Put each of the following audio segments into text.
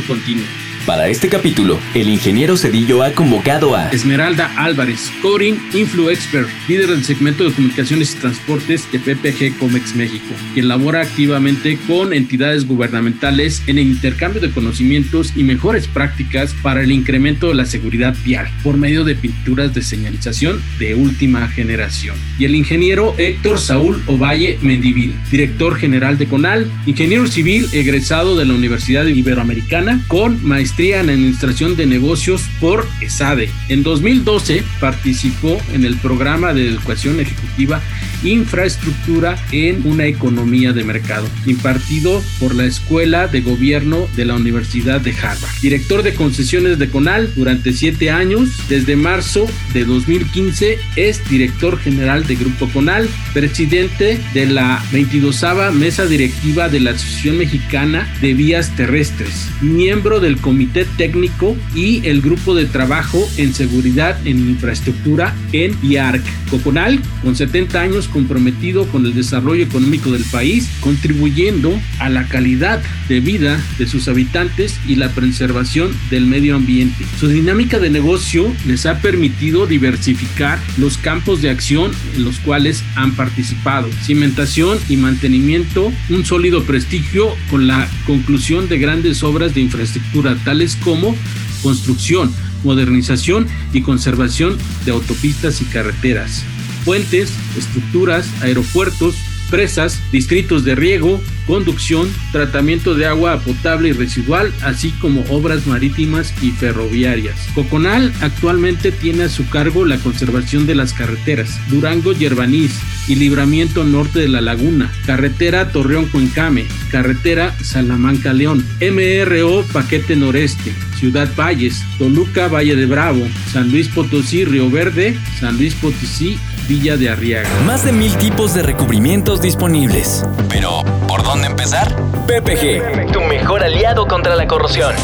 continuo. Para este capítulo, el ingeniero Cedillo ha convocado a Esmeralda Álvarez, Corin Influ Expert, líder del segmento de comunicaciones y transportes de PPG Comex México, quien labora activamente con entidades gubernamentales en el intercambio de conocimientos y mejores prácticas para el incremento de la seguridad vial por medio de pinturas de señalización de última generación. Y el ingeniero Héctor Saúl Ovalle Mendivil, director general de CONAL, ingeniero civil egresado de la Universidad Iberoamericana con maestría en Administración de Negocios por ESADE. En 2012 participó en el programa de educación ejecutiva Infraestructura en una economía de mercado, impartido por la Escuela de Gobierno de la Universidad de Harvard. Director de concesiones de Conal durante siete años, desde marzo de 2015 es director general de Grupo Conal, presidente de la 22 Mesa Directiva de la Asociación Mexicana de Vías Terrestres, miembro del Comité Técnico y el Grupo de Trabajo en Seguridad en Infraestructura en IARC. Coconal, con 70 años comprometido con el desarrollo económico del país, contribuyendo a la calidad de vida de sus habitantes y la preservación del medio ambiente. Su dinámica de negocio les ha permitido diversificar los campos de acción en los cuales han participado. Cimentación y mantenimiento, un sólido prestigio con la conclusión de grandes obras de infraestructura tales como construcción, modernización y conservación de autopistas y carreteras puentes, estructuras, aeropuertos, presas, distritos de riego, conducción, tratamiento de agua potable y residual, así como obras marítimas y ferroviarias. Coconal actualmente tiene a su cargo la conservación de las carreteras Durango Yerbaniz y Libramiento Norte de la Laguna, Carretera Torreón Cuencame, Carretera Salamanca León, MRO Paquete Noreste, Ciudad Valles, Toluca Valle de Bravo, San Luis Potosí Río Verde, San Luis Potosí Villa de Arriaga. Más de mil tipos de recubrimientos disponibles. Pero, ¿por dónde empezar? PPG, tu mejor aliado contra la corrosión.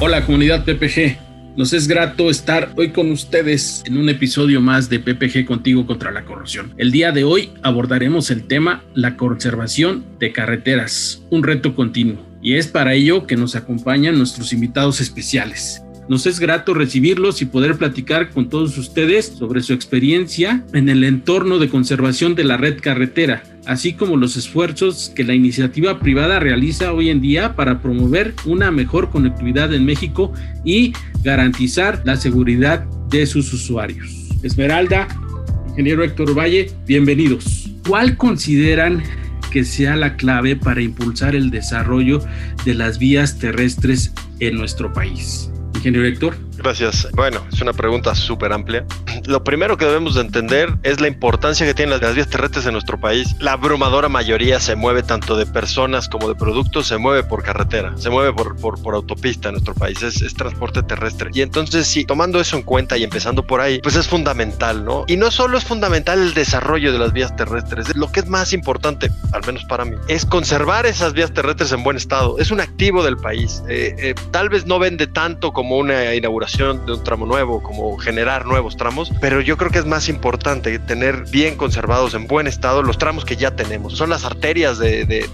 Hola comunidad PPG. Nos es grato estar hoy con ustedes en un episodio más de PPG Contigo contra la Corrosión. El día de hoy abordaremos el tema la conservación de carreteras, un reto continuo. Y es para ello que nos acompañan nuestros invitados especiales. Nos es grato recibirlos y poder platicar con todos ustedes sobre su experiencia en el entorno de conservación de la red carretera, así como los esfuerzos que la iniciativa privada realiza hoy en día para promover una mejor conectividad en México y garantizar la seguridad de sus usuarios. Esmeralda, ingeniero Héctor Valle, bienvenidos. ¿Cuál consideran que sea la clave para impulsar el desarrollo de las vías terrestres en nuestro país? Ingeniero Héctor. Gracias. Bueno, es una pregunta súper amplia. Lo primero que debemos de entender es la importancia que tienen las vías terrestres en nuestro país. La abrumadora mayoría se mueve tanto de personas como de productos, se mueve por carretera, se mueve por, por, autopista en nuestro país, es, es, transporte terrestre. Y entonces, sí, tomando eso en cuenta y empezando por ahí, pues es fundamental, ¿no? Y no solo es fundamental el desarrollo de las vías terrestres, lo que es más importante, al menos para mí, es conservar esas vías terrestres en buen estado. Es un activo del país. Eh, eh, tal vez no vende tanto como una inauguración de un tramo nuevo, como generar nuevos tramos, pero yo creo que es más importante tener bien conservados en buen estado los tramos que ya tenemos. Son las arterias de, de,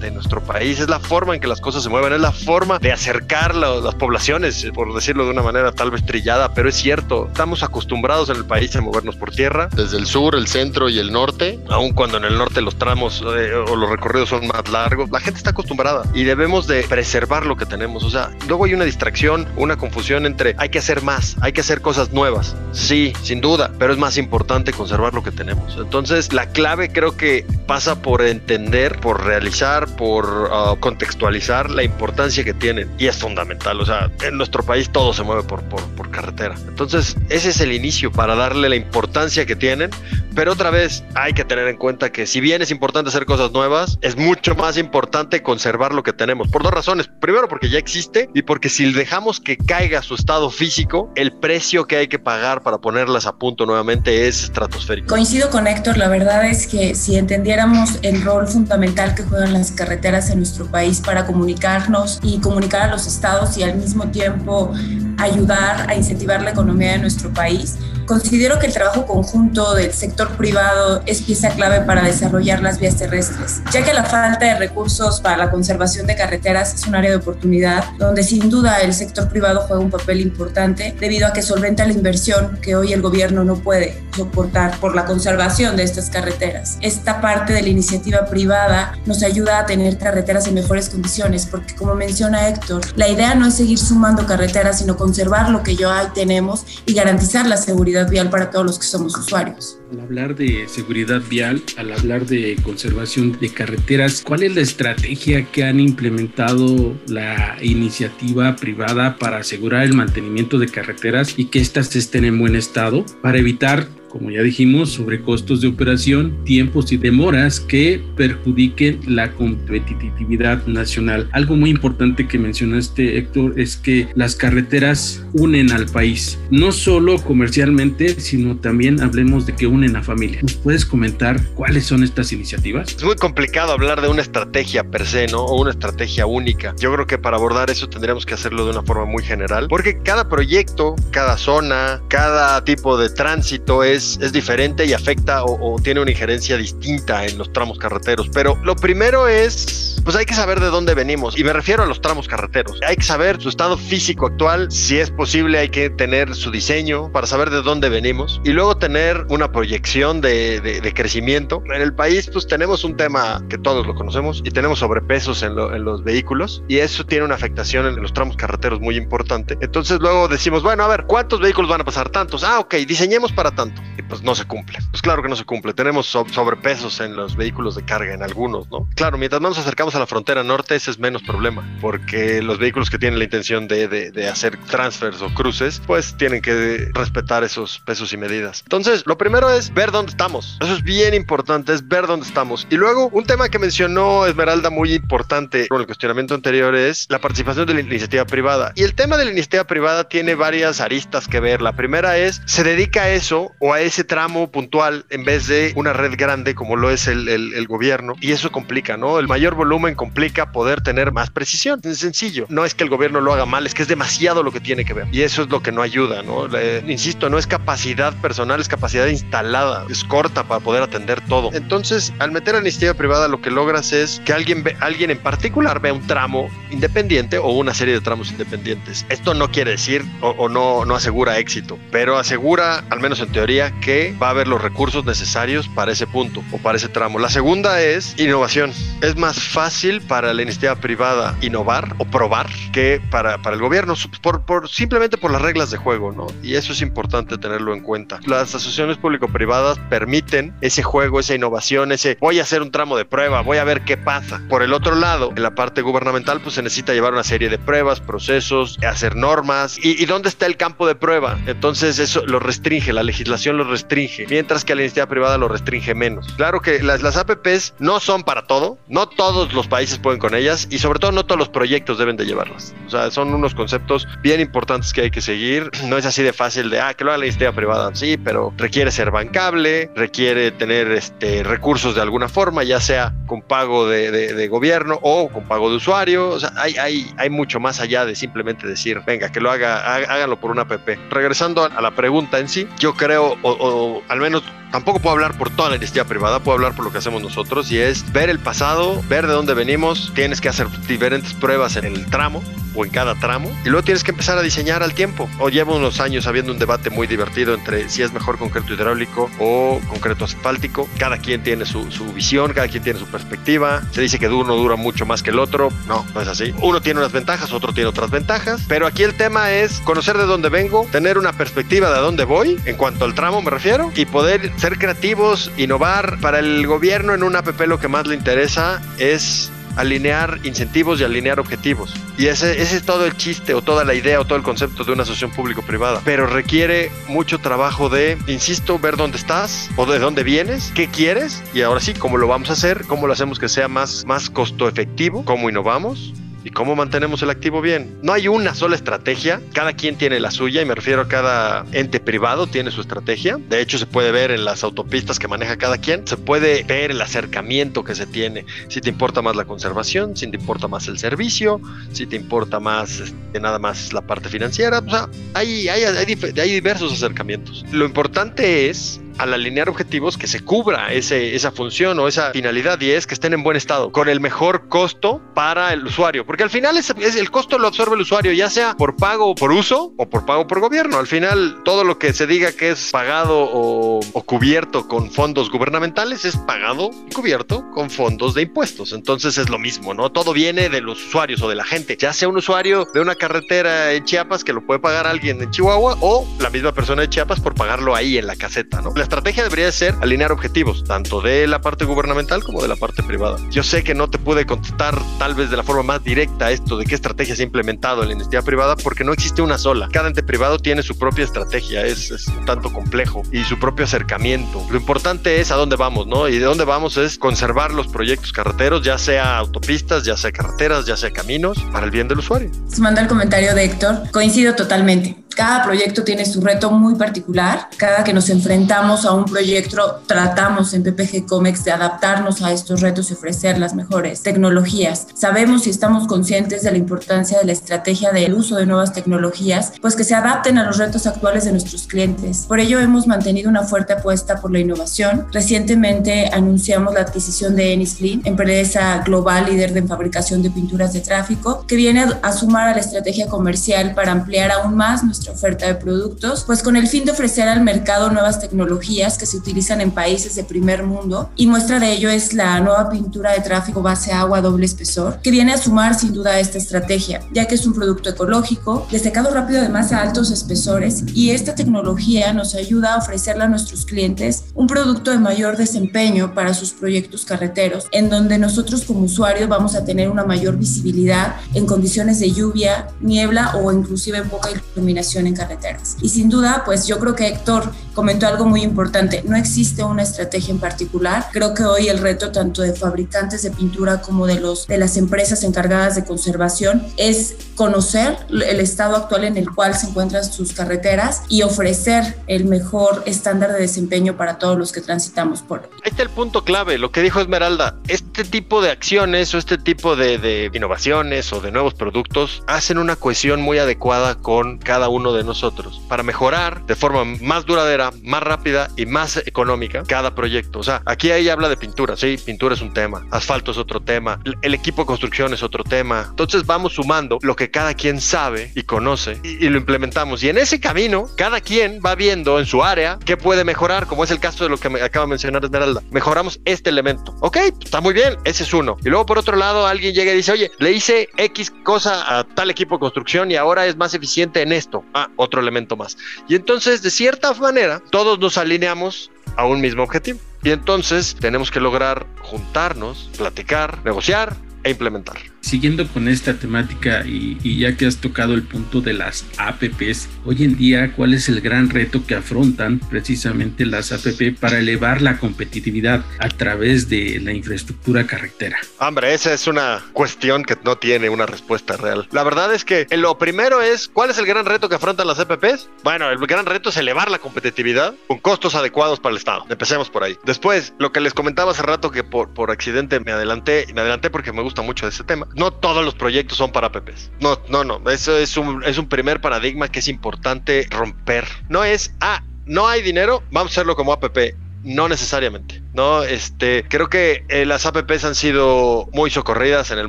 de, nuestro país, es la forma en que las cosas se mueven, es la forma de acercar la, las poblaciones, por decirlo de una manera tal vez trillada, pero es cierto, estamos acostumbrados en el país a movernos por tierra, desde el sur, el centro y el norte, aun cuando en el norte los tramos eh, o los recorridos son más largos, la gente está acostumbrada y debemos de preservar lo que tenemos, o sea, luego hay una distracción, una confusión entre hay que hacer más, hay que hacer cosas nuevas. Sí, sin duda, pero es más importante conservar lo que tenemos. Entonces, la clave creo que pasa por entender, por realizar, por ah, contextualizar la importancia que tienen y es fundamental. O sea, en nuestro país todo se mueve por, por, por carretera. Entonces, ese es el inicio para darle la importancia que tienen, pero otra vez hay que tener en cuenta que si bien es importante hacer cosas nuevas, es mucho más importante conservar lo que tenemos. Por dos razones. Primero, porque ya existe y porque si dejamos que caiga su estado físico, el precio que hay que pagar para ponerlas a punto nuevamente es estratosférico. Coincido con Héctor, la verdad es que si entendiéramos el rol fundamental que juegan las carreteras en nuestro país para comunicarnos y comunicar a los estados y al mismo tiempo ayudar a incentivar la economía de nuestro país, considero que el trabajo conjunto del sector privado es pieza clave para desarrollar las vías terrestres, ya que la falta de recursos para la conservación de carreteras es un área de oportunidad donde sin duda el sector privado juega un papel importante debido a que solventa la inversión que hoy el gobierno no puede soportar por la conservación de estas carreteras. Esta parte de la iniciativa privada nos ayuda a tener carreteras en mejores condiciones porque como menciona Héctor, la idea no es seguir sumando carreteras, sino conservar lo que ya tenemos y garantizar la seguridad vial para todos los que somos usuarios. Al hablar de seguridad vial, al hablar de conservación de carreteras, ¿cuál es la estrategia que han implementado la iniciativa privada para asegurar el mantenimiento de carreteras y que éstas estén en buen estado para evitar como ya dijimos, sobre costos de operación, tiempos y demoras que perjudiquen la competitividad nacional. Algo muy importante que mencionaste, Héctor, es que las carreteras unen al país, no solo comercialmente, sino también hablemos de que unen a familia. ¿Nos puedes comentar cuáles son estas iniciativas? Es muy complicado hablar de una estrategia per se, ¿no? O una estrategia única. Yo creo que para abordar eso tendríamos que hacerlo de una forma muy general, porque cada proyecto, cada zona, cada tipo de tránsito es es, diferente y afecta o, tiene una injerencia distinta en los tramos carreteros. Pero lo primero es, pues hay que saber de dónde venimos. Y me refiero a los tramos carreteros. Hay que saber su estado físico actual. Si es posible, hay que tener su diseño para saber de dónde venimos. Y luego tener una proyección de, crecimiento. En el país, pues tenemos un tema que todos lo conocemos y tenemos sobrepesos en, en los vehículos. Y eso tiene una afectación en los tramos carreteros muy importante. Entonces luego decimos, bueno, a ver, ¿cuántos vehículos van a pasar? Tantos. Ah, ok, diseñemos para tanto y pues no se cumple. Pues claro que no se cumple. Tenemos sobrepesos en los vehículos de carga, en algunos, ¿no? Claro, mientras más nos acercamos a la frontera norte, ese es menos problema, porque los vehículos que tienen la intención de, de, hacer transfers o cruces, pues tienen que respetar esos pesos y medidas. Entonces, lo primero es ver dónde estamos. Eso es bien importante, es ver dónde estamos. Y luego, un tema que mencionó Esmeralda muy importante con el cuestionamiento anterior es la participación de la iniciativa privada. Y el tema de la iniciativa privada tiene varias aristas que ver. La primera es, se dedica a eso o a ese tramo puntual en vez de una red grande como lo es el, el, gobierno. Y eso complica, ¿no? El mayor volumen complica poder tener más precisión. Es sencillo. No es que el gobierno lo haga mal, es que es demasiado lo que tiene que ver. Y eso es lo que no ayuda, ¿no? insisto, no es capacidad personal, es capacidad instalada. Es corta para poder atender todo. Entonces, al meter a la iniciativa privada, lo que logras es que alguien, ve, alguien en particular vea un tramo independiente o una serie de tramos independientes. Esto no quiere decir o, o no, no asegura éxito, pero asegura, al menos en teoría, que va a haber los recursos necesarios para ese punto o para ese tramo. La segunda es innovación. Es más fácil para la iniciativa privada innovar o probar que para, para el gobierno, por, por, simplemente por las reglas de juego, ¿no? Y eso es importante tenerlo en cuenta. Las asociaciones público-privadas permiten ese juego, esa innovación, ese voy a hacer un tramo de prueba, voy a ver qué pasa. Por el otro lado, en la parte gubernamental, pues se necesita llevar una serie de pruebas, procesos, hacer normas. ¿Y, y dónde está el campo de prueba? Entonces eso lo restringe, la legislación lo restringe, mientras que la iniciativa privada lo restringe menos. Claro que las, las APPs no son para todo, no todos los países pueden con ellas y sobre todo no todos los proyectos deben de llevarlas. O sea, son unos conceptos bien importantes que hay que seguir. No es así de fácil de, ah, que lo haga la iniciativa privada, sí, pero requiere ser bancable, requiere tener este, recursos de alguna forma, ya sea con pago de, de, gobierno o con pago de usuario. O sea, hay, hay, hay mucho más allá de simplemente decir, venga, que lo haga, háganlo por una app. Regresando a la pregunta en sí, yo creo, o, o al menos tampoco puedo hablar por toda la iniciativa privada, puedo hablar por lo que hacemos nosotros y es ver el pasado, ver de dónde venimos, tienes que hacer diferentes pruebas en el tramo o en cada tramo y luego tienes que empezar a diseñar al tiempo. O llevo unos años habiendo un debate muy divertido entre si es mejor concreto hidráulico o concreto asfáltico. Cada quien tiene su, visión, cada quien tiene su perspectiva. Se dice que uno dura mucho más que el otro. No, no es así. Uno tiene unas ventajas, otro tiene otras ventajas. Pero aquí el tema es conocer de dónde vengo, tener una perspectiva de dónde voy, en cuanto al tramo me refiero, y poder ser creativos, innovar. Para el gobierno en un APP lo que más le interesa es alinear incentivos y alinear objetivos. Y ese, ese, es todo el chiste o toda la idea o todo el concepto de una asociación público-privada. Pero requiere mucho trabajo de, insisto, ver dónde estás o de dónde vienes, qué quieres y ahora sí, cómo lo vamos a hacer, cómo lo hacemos que sea más, más costo efectivo, cómo innovamos ¿Y cómo mantenemos el activo bien? No hay una sola estrategia, cada quien tiene la suya y me refiero a cada ente privado tiene su estrategia. De hecho, se puede ver en las autopistas que maneja cada quien, se puede ver el acercamiento que se tiene, si te importa más la conservación, si te importa más el servicio, si te importa más este, nada más la parte financiera, o sea, hay, hay, hay, hay diversos acercamientos. Lo importante es al alinear objetivos que se cubra ese, esa función o esa finalidad y es que estén en buen estado, con el mejor costo para el usuario, porque al final el costo lo absorbe el usuario, ya sea por pago por uso o por pago por gobierno. Al final, todo lo que se diga que es pagado o, o cubierto con fondos gubernamentales es pagado y cubierto con fondos de impuestos. Entonces es lo mismo, ¿no? Todo viene de los usuarios o de la gente, ya sea un usuario de una carretera en Chiapas que lo puede pagar alguien en Chihuahua o la misma persona de Chiapas por pagarlo ahí en la caseta, ¿no? Estrategia debería ser alinear objetivos, tanto de la parte gubernamental como de la parte privada. Yo sé que no te puede contestar tal vez de la forma más directa esto de qué estrategia se ha implementado en la iniciativa privada, porque no existe una sola. Cada ente privado tiene su propia estrategia, es, es un tanto complejo y su propio acercamiento. Lo importante es a dónde vamos, ¿no? Y de dónde vamos es conservar los proyectos carreteros, ya sea autopistas, ya sea carreteras, ya sea caminos, para el bien del usuario. Se manda el comentario de Héctor. Coincido totalmente. Cada proyecto tiene su reto muy particular. Cada que nos enfrentamos a un proyecto, tratamos en PPG Comex de adaptarnos a estos retos y ofrecer las mejores tecnologías. Sabemos y estamos conscientes de la importancia de la estrategia del uso de nuevas tecnologías, pues que se adapten a los retos actuales de nuestros clientes. Por ello hemos mantenido una fuerte apuesta por la innovación. Recientemente anunciamos la adquisición de Enisflin, empresa global líder de fabricación de pinturas de tráfico, que viene a sumar a la estrategia comercial para ampliar aún más nuestra oferta de productos, pues con el fin de ofrecer al mercado nuevas tecnologías que se utilizan en países de primer mundo. Y muestra de ello es la nueva pintura de tráfico base agua doble espesor, que viene a sumar sin duda a esta estrategia, ya que es un producto ecológico, de secado rápido además a altos espesores. Y esta tecnología nos ayuda a ofrecerle a nuestros clientes un producto de mayor desempeño para sus proyectos carreteros, en donde nosotros como usuarios vamos a tener una mayor visibilidad en condiciones de lluvia, niebla o inclusive poca iluminación en carreteras. Y sin duda, pues yo creo que Héctor comentó algo muy importante. No existe una estrategia en particular. Creo que hoy el reto tanto de fabricantes de pintura como de, los, de las empresas encargadas de conservación es conocer el estado actual en el cual se encuentran sus carreteras y ofrecer el mejor estándar de desempeño para todos los que transitamos por él. Ahí está el punto clave, lo que dijo Esmeralda. Este tipo de acciones o este tipo de, de innovaciones o de nuevos productos hacen una cohesión muy adecuada con cada uno de nosotros para mejorar de forma más duradera, más rápida y más económica cada proyecto. O sea, aquí ahí habla de pintura, sí, pintura es un tema, asfalto es otro tema, el equipo de construcción es otro tema. Entonces vamos sumando lo que cada quien sabe y conoce y, y lo implementamos. Y en ese camino, cada quien va viendo en su área qué puede mejorar, como es el caso de lo que me acaba de mencionar Esmeralda. Mejoramos este elemento. Ok, está muy bien, ese es uno. Y luego por otro lado, alguien llega y dice, oye, le hice X cosa a tal equipo de construcción y ahora es más eficiente en esto. Ah, otro elemento más. Y entonces, de cierta manera, todos nos alineamos a un mismo objetivo. Y entonces tenemos que lograr juntarnos, platicar, negociar e implementar. Siguiendo con esta temática y, ya que has tocado el punto de las APPs, hoy en día, ¿cuál es el gran reto que afrontan precisamente las APP para elevar la competitividad a través de la infraestructura carretera? Hombre, esa es una cuestión que no tiene una respuesta real. La verdad es que lo primero es, ¿cuál es el gran reto que afrontan las APPs? Bueno, el gran reto es elevar la competitividad con costos adecuados para el Estado. Empecemos por ahí. Después, lo que les comentaba hace rato que por, por accidente me adelanté, me adelanté porque me gusta mucho ese tema no todos los proyectos son para PPs. No, no, no. Eso es un, es un primer paradigma que es importante romper. No es, ah, no hay dinero, vamos a hacerlo como APP. No necesariamente. ¿no? Este, creo que eh, las APPs han sido muy socorridas en el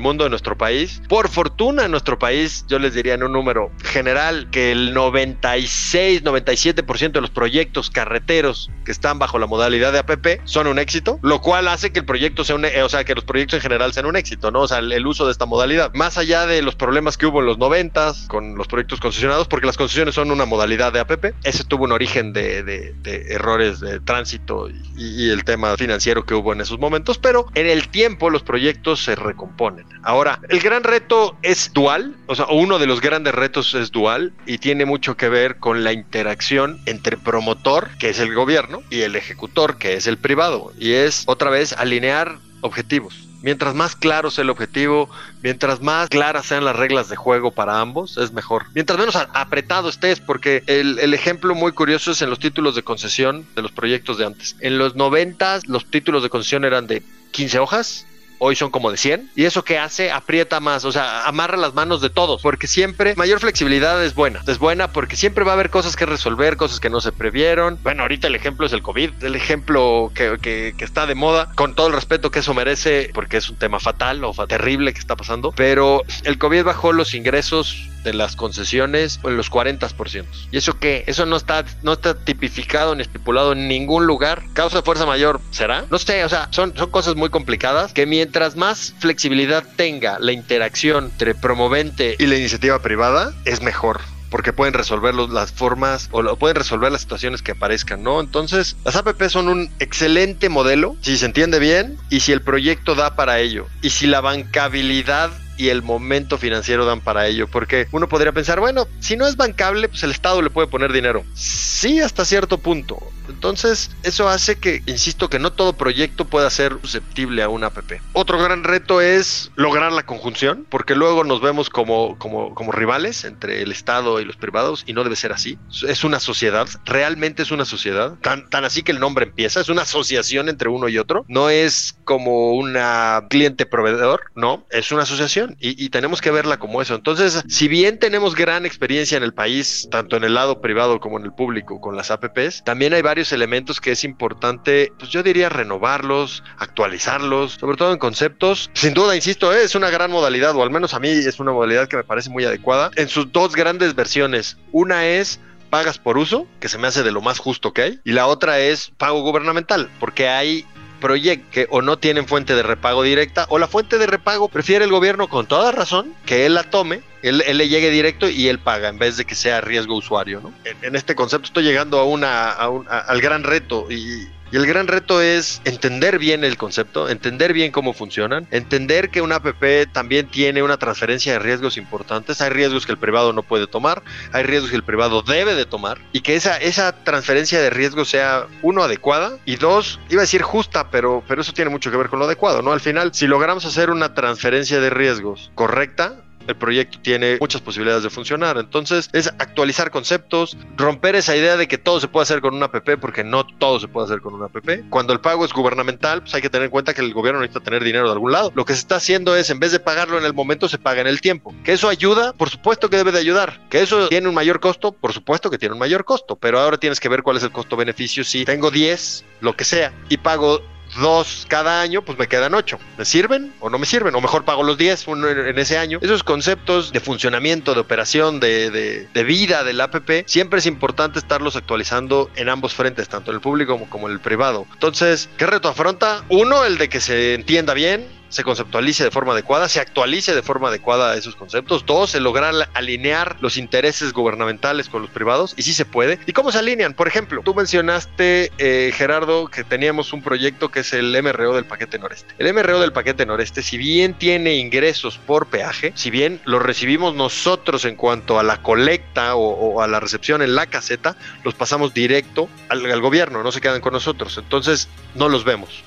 mundo, en nuestro país. Por fortuna, en nuestro país, yo les diría en un número general que el 96, 97% de los proyectos carreteros que están bajo la modalidad de APP son un éxito, lo cual hace que el proyecto sea un, eh, o sea, que los proyectos en general sean un éxito, ¿no? O sea, el, uso de esta modalidad. Más allá de los problemas que hubo en los 90 con los proyectos concesionados, porque las concesiones son una modalidad de APP, ese tuvo un origen de, errores de tránsito y, el tema financiero que hubo en esos momentos, pero en el tiempo los proyectos se recomponen. Ahora, el gran reto es dual, o sea, uno de los grandes retos es dual y tiene mucho que ver con la interacción entre promotor, que es el gobierno, y el ejecutor, que es el privado, y es otra vez alinear objetivos. Mientras más claro sea el objetivo, mientras más claras sean las reglas de juego para ambos, es mejor. Mientras menos apretado estés, porque el, el, ejemplo muy curioso es en los títulos de concesión de los proyectos de antes. En los 90 los títulos de concesión eran de 15 hojas hoy son como de 100. ¿Y eso que hace? Aprieta más, o sea, amarra las manos de todos, porque siempre mayor flexibilidad es buena. Es buena porque siempre va a haber cosas que resolver, cosas que no se previeron. Bueno, ahorita el ejemplo es el COVID, el ejemplo que, que, está de moda, con todo el respeto que eso merece, porque es un tema fatal o terrible que está pasando, pero el COVID bajó los ingresos de las concesiones en los 40%. ¿Y eso qué? Eso no está, no está tipificado ni estipulado en ningún lugar. Causa de fuerza mayor, ¿será? No sé, o sea, son, son cosas muy complicadas que mientras más flexibilidad tenga la interacción entre promovente y la iniciativa privada, es mejor porque pueden resolver las formas o lo, pueden resolver las situaciones que aparezcan, ¿no? Entonces, las APP son un excelente modelo si se entiende bien y si el proyecto da para ello y si la bancabilidad y el momento financiero dan para ello. Porque uno podría pensar, bueno, si no es bancable, pues el Estado le puede poner dinero. Sí, hasta cierto punto. Entonces, eso hace que, insisto, que no todo proyecto pueda ser susceptible a una APP. Otro gran reto es lograr la conjunción, porque luego nos vemos como, como, como rivales entre el Estado y los privados, y no debe ser así. Es una sociedad, realmente es una sociedad, tan, tan así que el nombre empieza, es una asociación entre uno y otro. No es como una cliente-proveedor, no, es una asociación y, tenemos que verla como eso. Entonces, si bien tenemos gran experiencia en el país, tanto en el lado privado como en el público con las APPs, también hay varios elementos que es importante, pues yo diría renovarlos, actualizarlos, sobre todo en conceptos. Sin duda, insisto, es una gran modalidad, o al menos a mí es una modalidad que me parece muy adecuada en sus dos grandes versiones. Una es pagas por uso, que se me hace de lo más justo que hay, y la otra es pago gubernamental, porque hay proyectos que o no tienen fuente de repago directa o la fuente de repago prefiere el gobierno con toda razón que él la tome, él, le llegue directo y él paga en vez de que sea riesgo usuario. ¿no? En, este concepto estoy llegando a una, al gran reto y y el gran reto es entender bien el concepto, entender bien cómo funcionan, entender que una app también tiene una transferencia de riesgos importantes. Hay riesgos que el privado no puede tomar, hay riesgos que el privado debe de tomar y que esa, esa transferencia de riesgos sea, uno, adecuada y dos, iba a decir justa, pero, pero eso tiene mucho que ver con lo adecuado, ¿no? Al final, si logramos hacer una transferencia de riesgos correcta, el proyecto tiene muchas posibilidades de funcionar. Entonces es actualizar conceptos, romper esa idea de que todo se puede hacer con una app porque no todo se puede hacer con una app. Cuando el pago es gubernamental, pues hay que tener en cuenta que el gobierno necesita tener dinero de algún lado. Lo que se está haciendo es, en vez de pagarlo en el momento, se paga en el tiempo. Que eso ayuda, por supuesto que debe de ayudar. Que eso tiene un mayor costo, por supuesto que tiene un mayor costo. Pero ahora tienes que ver cuál es el costo-beneficio. Si tengo 10, lo que sea, y pago dos cada año, pues me quedan ocho. ¿Me sirven o no me sirven? O mejor pago los diez en ese año. Esos conceptos de funcionamiento, de operación, de, vida del app, siempre es importante estarlos actualizando en ambos frentes, tanto en el público como, como en el privado. Entonces, ¿qué reto afronta? Uno, el de que se entienda bien, se conceptualice de forma adecuada, se actualice de forma adecuada esos conceptos. Dos, el lograr alinear los intereses gubernamentales con los privados, y sí se puede. ¿Y cómo se alinean? Por ejemplo, tú mencionaste, eh, Gerardo, que teníamos un proyecto que es el MRO del paquete noreste. El MRO del paquete noreste, si bien tiene ingresos por peaje, si bien los recibimos nosotros en cuanto a la colecta o, a la recepción en la caseta, los pasamos directo al gobierno, no se quedan con nosotros. Entonces, no los vemos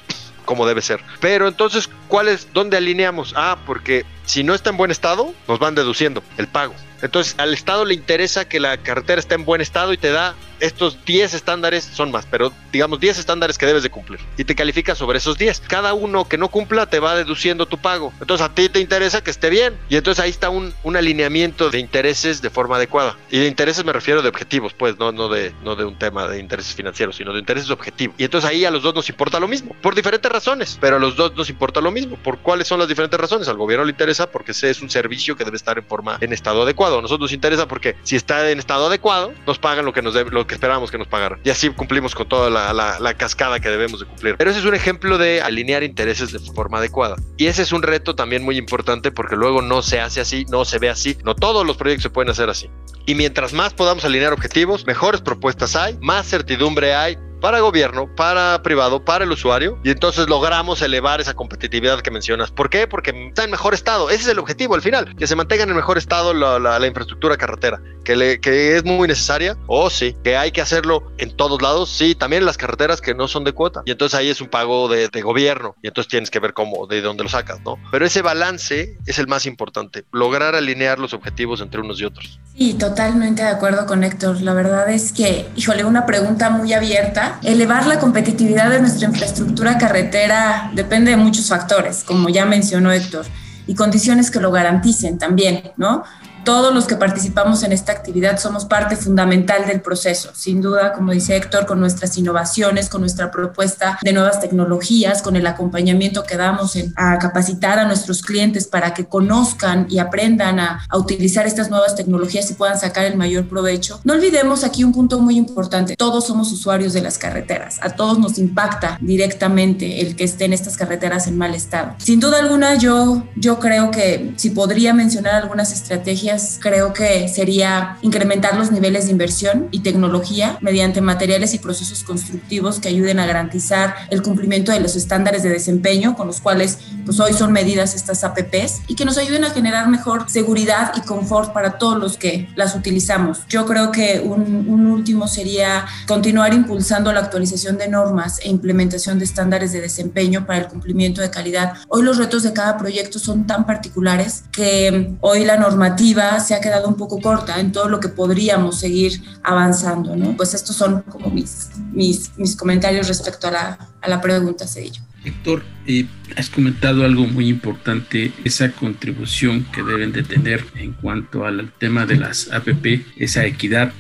como debe ser. Pero entonces, ¿cuál es? ¿Dónde alineamos? Ah, porque si no está en buen estado, nos van deduciendo el pago. Entonces, al Estado le interesa que la carretera esté en buen estado y te da estos 10 estándares son más, pero digamos 10 estándares que debes de cumplir y te califica sobre esos 10. Cada uno que no cumpla te va deduciendo tu pago. Entonces a ti te interesa que esté bien y entonces ahí está un, alineamiento de intereses de forma adecuada. Y de intereses me refiero de objetivos, pues no, no, de, no de un tema de intereses financieros, sino de intereses objetivos. Y entonces ahí a los dos nos importa lo mismo, por diferentes razones, pero a los dos nos importa lo mismo. ¿Por cuáles son las diferentes razones? Al gobierno le interesa porque es un servicio que debe estar en forma, en estado adecuado. A nosotros nos interesa porque si está en estado adecuado, nos pagan lo que, nos lo que esperábamos que nos pagaran. Y así cumplimos con toda la, la, la cascada que debemos de cumplir. Pero ese es un ejemplo de alinear intereses de forma adecuada. Y ese es un reto también muy importante porque luego no se hace así, no se ve así. No todos los proyectos se pueden hacer así. Y mientras más podamos alinear objetivos, mejores propuestas hay, más certidumbre hay, para gobierno, para privado, para el usuario, y entonces logramos elevar esa competitividad que mencionas. ¿Por qué? Porque está en mejor estado. Ese es el objetivo al final, que se mantenga en el mejor estado la, la, la infraestructura carretera, que, le, que es muy necesaria, o oh, sí, que hay que hacerlo en todos lados, sí, también en las carreteras que no son de cuota, y entonces ahí es un pago de, de gobierno, y entonces tienes que ver cómo, de dónde lo sacas, ¿no? Pero ese balance es el más importante, lograr alinear los objetivos entre unos y otros. Sí, totalmente de acuerdo con Héctor. La verdad es que, híjole, una pregunta muy abierta. Elevar la competitividad de nuestra infraestructura carretera depende de muchos factores, como ya mencionó Héctor, y condiciones que lo garanticen también, ¿no? Todos los que participamos en esta actividad somos parte fundamental del proceso. Sin duda, como dice Héctor, con nuestras innovaciones, con nuestra propuesta de nuevas tecnologías, con el acompañamiento que damos en, a capacitar a nuestros clientes para que conozcan y aprendan a, a utilizar estas nuevas tecnologías y puedan sacar el mayor provecho. No olvidemos aquí un punto muy importante. Todos somos usuarios de las carreteras. A todos nos impacta directamente el que estén estas carreteras en mal estado. Sin duda alguna, yo, yo creo que si podría mencionar algunas estrategias creo que sería incrementar los niveles de inversión y tecnología mediante materiales y procesos constructivos que ayuden a garantizar el cumplimiento de los estándares de desempeño con los cuales pues hoy son medidas estas APPs y que nos ayuden a generar mejor seguridad y confort para todos los que las utilizamos. Yo creo que un, un último sería continuar impulsando la actualización de normas e implementación de estándares de desempeño para el cumplimiento de calidad. Hoy los retos de cada proyecto son tan particulares que hoy la normativa se ha quedado un poco corta en todo lo que podríamos seguir avanzando, ¿no? Pues estos son como mis, mis, mis comentarios respecto a la, a la pregunta, Cedillo. Héctor, eh, has comentado algo muy importante, esa contribución que deben de tener en cuanto al tema de las APP, esa equidad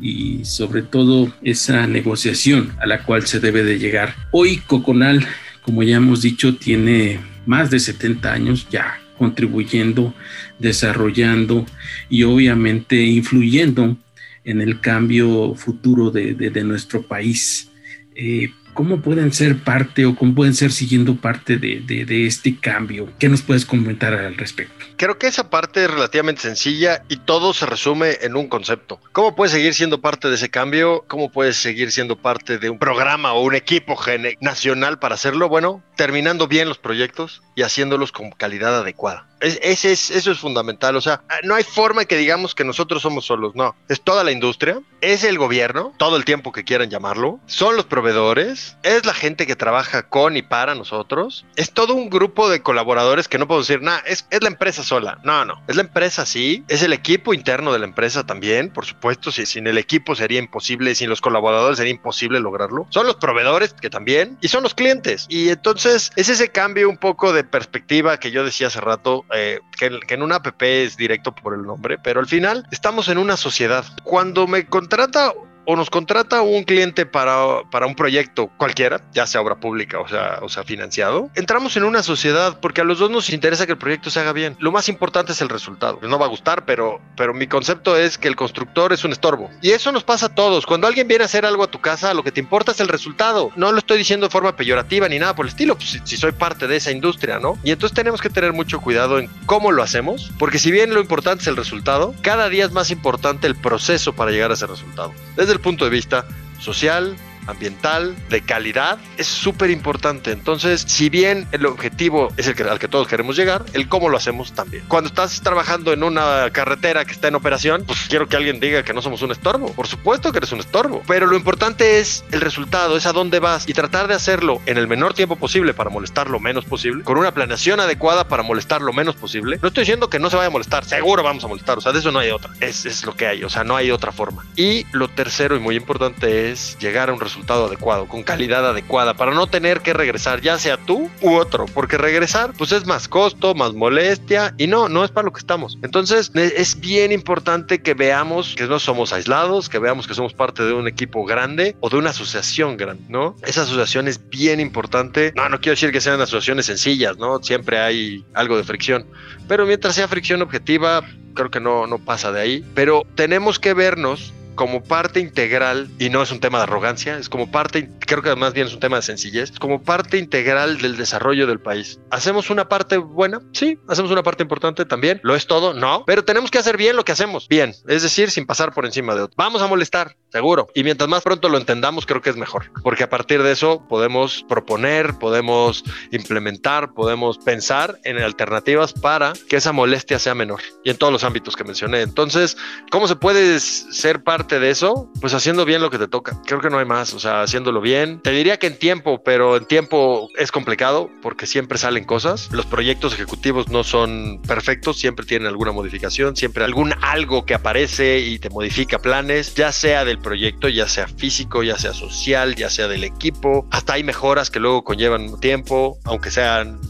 y sobre todo esa negociación a la cual se debe de llegar. Hoy Coconal, como ya hemos dicho, tiene más de 70 años ya contribuyendo, desarrollando y obviamente influyendo en el cambio futuro de, de, nuestro país. Eh, ¿Cómo pueden ser parte o cómo pueden ser siguiendo parte de, este cambio? ¿Qué nos puedes comentar al respecto? Creo que esa parte es relativamente sencilla y todo se resume en un concepto. ¿Cómo puedes seguir siendo parte de ese cambio? ¿Cómo puedes seguir siendo parte de un programa o un equipo nacional para hacerlo? Bueno, terminando bien los proyectos y haciéndolos con calidad adecuada. Es, eso es fundamental. O sea, no hay forma que digamos que nosotros somos solos. No, es toda la industria, es el gobierno, todo el tiempo que quieran llamarlo, son los proveedores, es la gente que trabaja con y para nosotros, es todo un grupo de colaboradores que no puedo decir, nada, es, es la empresa sola. No, no, es la empresa sí, es el equipo interno de la empresa también, por supuesto, si sin el equipo sería imposible, sin los colaboradores sería imposible lograrlo. Son los proveedores que también, y son los clientes. Y entonces es ese cambio un poco de perspectiva que yo decía hace rato, eh, que, que, en una app es directo por el nombre, pero al final estamos en una sociedad. Cuando me contrata o nos contrata un cliente para, para un proyecto cualquiera, ya sea obra pública o sea, o sea financiado, entramos en una sociedad porque a los dos nos interesa que el proyecto se haga bien. Lo más importante es el resultado. No va a gustar, pero, pero mi concepto es que el constructor es un estorbo. Y eso nos pasa a todos. Cuando alguien viene a hacer algo a tu casa, lo que te importa es el resultado. No lo estoy diciendo de forma peyorativa ni nada por el estilo, pues, si soy parte de esa industria, ¿no? Y entonces tenemos que tener mucho cuidado en cómo lo hacemos, porque si bien lo importante es el resultado, cada día es más importante el proceso para llegar a ese resultado. Desde el punto de vista social, ambiental, de calidad, es súper importante. Entonces, si bien el objetivo es el que, al que todos queremos llegar, el cómo lo hacemos también. Cuando estás trabajando en una carretera que está en operación, pues quiero que alguien diga que no somos un estorbo. Por supuesto que eres un estorbo, pero lo importante es el resultado, es a dónde vas y tratar de hacerlo en el menor tiempo posible para molestar lo menos posible, con una planeación adecuada para molestar lo menos posible. No estoy diciendo que no se vaya a molestar, seguro vamos a molestar, o sea, de eso no hay otra. Es, es lo que hay, o sea, no hay otra forma. Y lo tercero y muy importante es llegar a un resultado adecuado, con calidad adecuada, para no tener que regresar, ya sea tú u otro, porque regresar pues es más costo, más molestia y no, no es para lo que estamos. Entonces es bien importante que veamos que no somos aislados, que veamos que somos parte de un equipo grande o de una asociación grande, ¿no? Esa asociación es bien importante. No, no quiero decir que sean asociaciones sencillas, ¿no? Siempre hay algo de fricción, pero mientras sea fricción objetiva, creo que no, no pasa de ahí. Pero tenemos que vernos como parte integral, y no es un tema de arrogancia, es como parte, creo que más bien es un tema de sencillez, como parte integral del desarrollo del país. ¿Hacemos una parte buena? Sí, hacemos una parte importante también. ¿Lo es todo? No, pero tenemos que hacer bien lo que hacemos, bien, es decir, sin pasar por encima de otro. Vamos a molestar, seguro, y mientras más pronto lo entendamos, creo que es mejor, porque a partir de eso podemos proponer, podemos implementar, podemos pensar en alternativas para que esa molestia sea menor, y en todos los ámbitos que mencioné. Entonces, ¿cómo se puede ser parte de eso, pues haciendo bien lo que te toca. Creo que no hay más, o sea, haciéndolo bien. Te diría que en tiempo, pero en tiempo es complicado porque siempre salen cosas. Los proyectos ejecutivos no son perfectos, siempre tienen alguna modificación, siempre algún algo que aparece y te modifica planes, ya sea del proyecto, ya sea físico, ya sea social, ya sea del equipo. Hasta hay mejoras que luego conllevan tiempo, aunque sean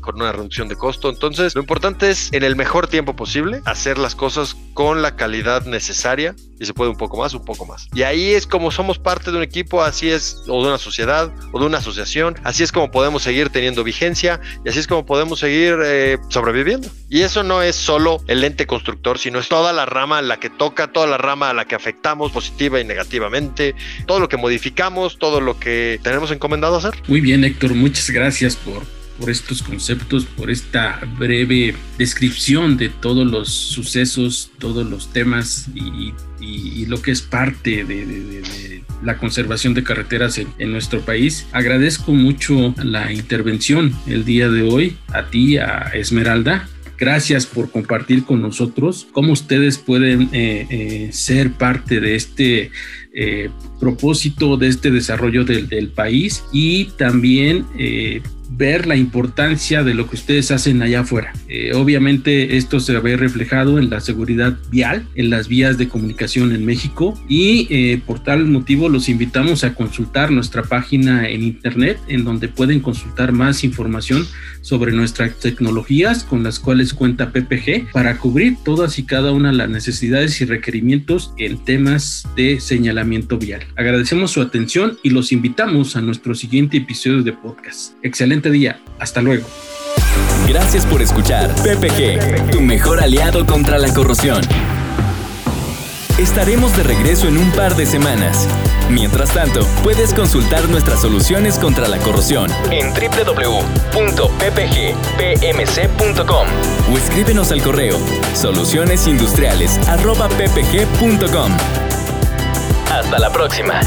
con una reducción de costo. Entonces, lo importante es en el mejor tiempo posible hacer las cosas con la calidad necesaria y se puede un poco más, un poco más. Y ahí es como somos parte de un equipo, así es, o de una sociedad, o de una asociación, así es como podemos seguir teniendo vigencia y así es como podemos seguir eh, sobreviviendo. Y eso no es solo el ente constructor, sino es toda la rama a la que toca, toda la rama a la que afectamos positiva y negativamente, todo lo que modificamos, todo lo que tenemos encomendado hacer. Muy bien, Héctor, muchas gracias por por estos conceptos, por esta breve descripción de todos los sucesos, todos los temas y, lo que es parte de, la conservación de carreteras en, nuestro país. Agradezco mucho la intervención el día de hoy a ti, a Esmeralda. Gracias por compartir con nosotros cómo ustedes pueden eh, eh, ser parte de este eh, propósito, de este desarrollo del país y también ver la importancia de lo que ustedes hacen allá afuera. Eh, obviamente esto se ve reflejado en la seguridad vial, en las vías de comunicación en México y eh, por tal motivo los invitamos a consultar nuestra página en internet en donde pueden consultar más información sobre nuestras tecnologías con las cuales cuenta PPG para cubrir todas y cada una de las necesidades y requerimientos en temas de señalamiento vial. Agradecemos su atención y los invitamos a nuestro siguiente episodio de podcast. Excelente día. Hasta luego. Gracias por escuchar PPG, tu mejor aliado contra la corrosión. Estaremos de regreso en un par de semanas. Mientras tanto, puedes consultar nuestras soluciones contra la corrosión en www.ppgpmc.com o escríbenos al correo solucionesindustriales.ppg.com. Hasta la próxima.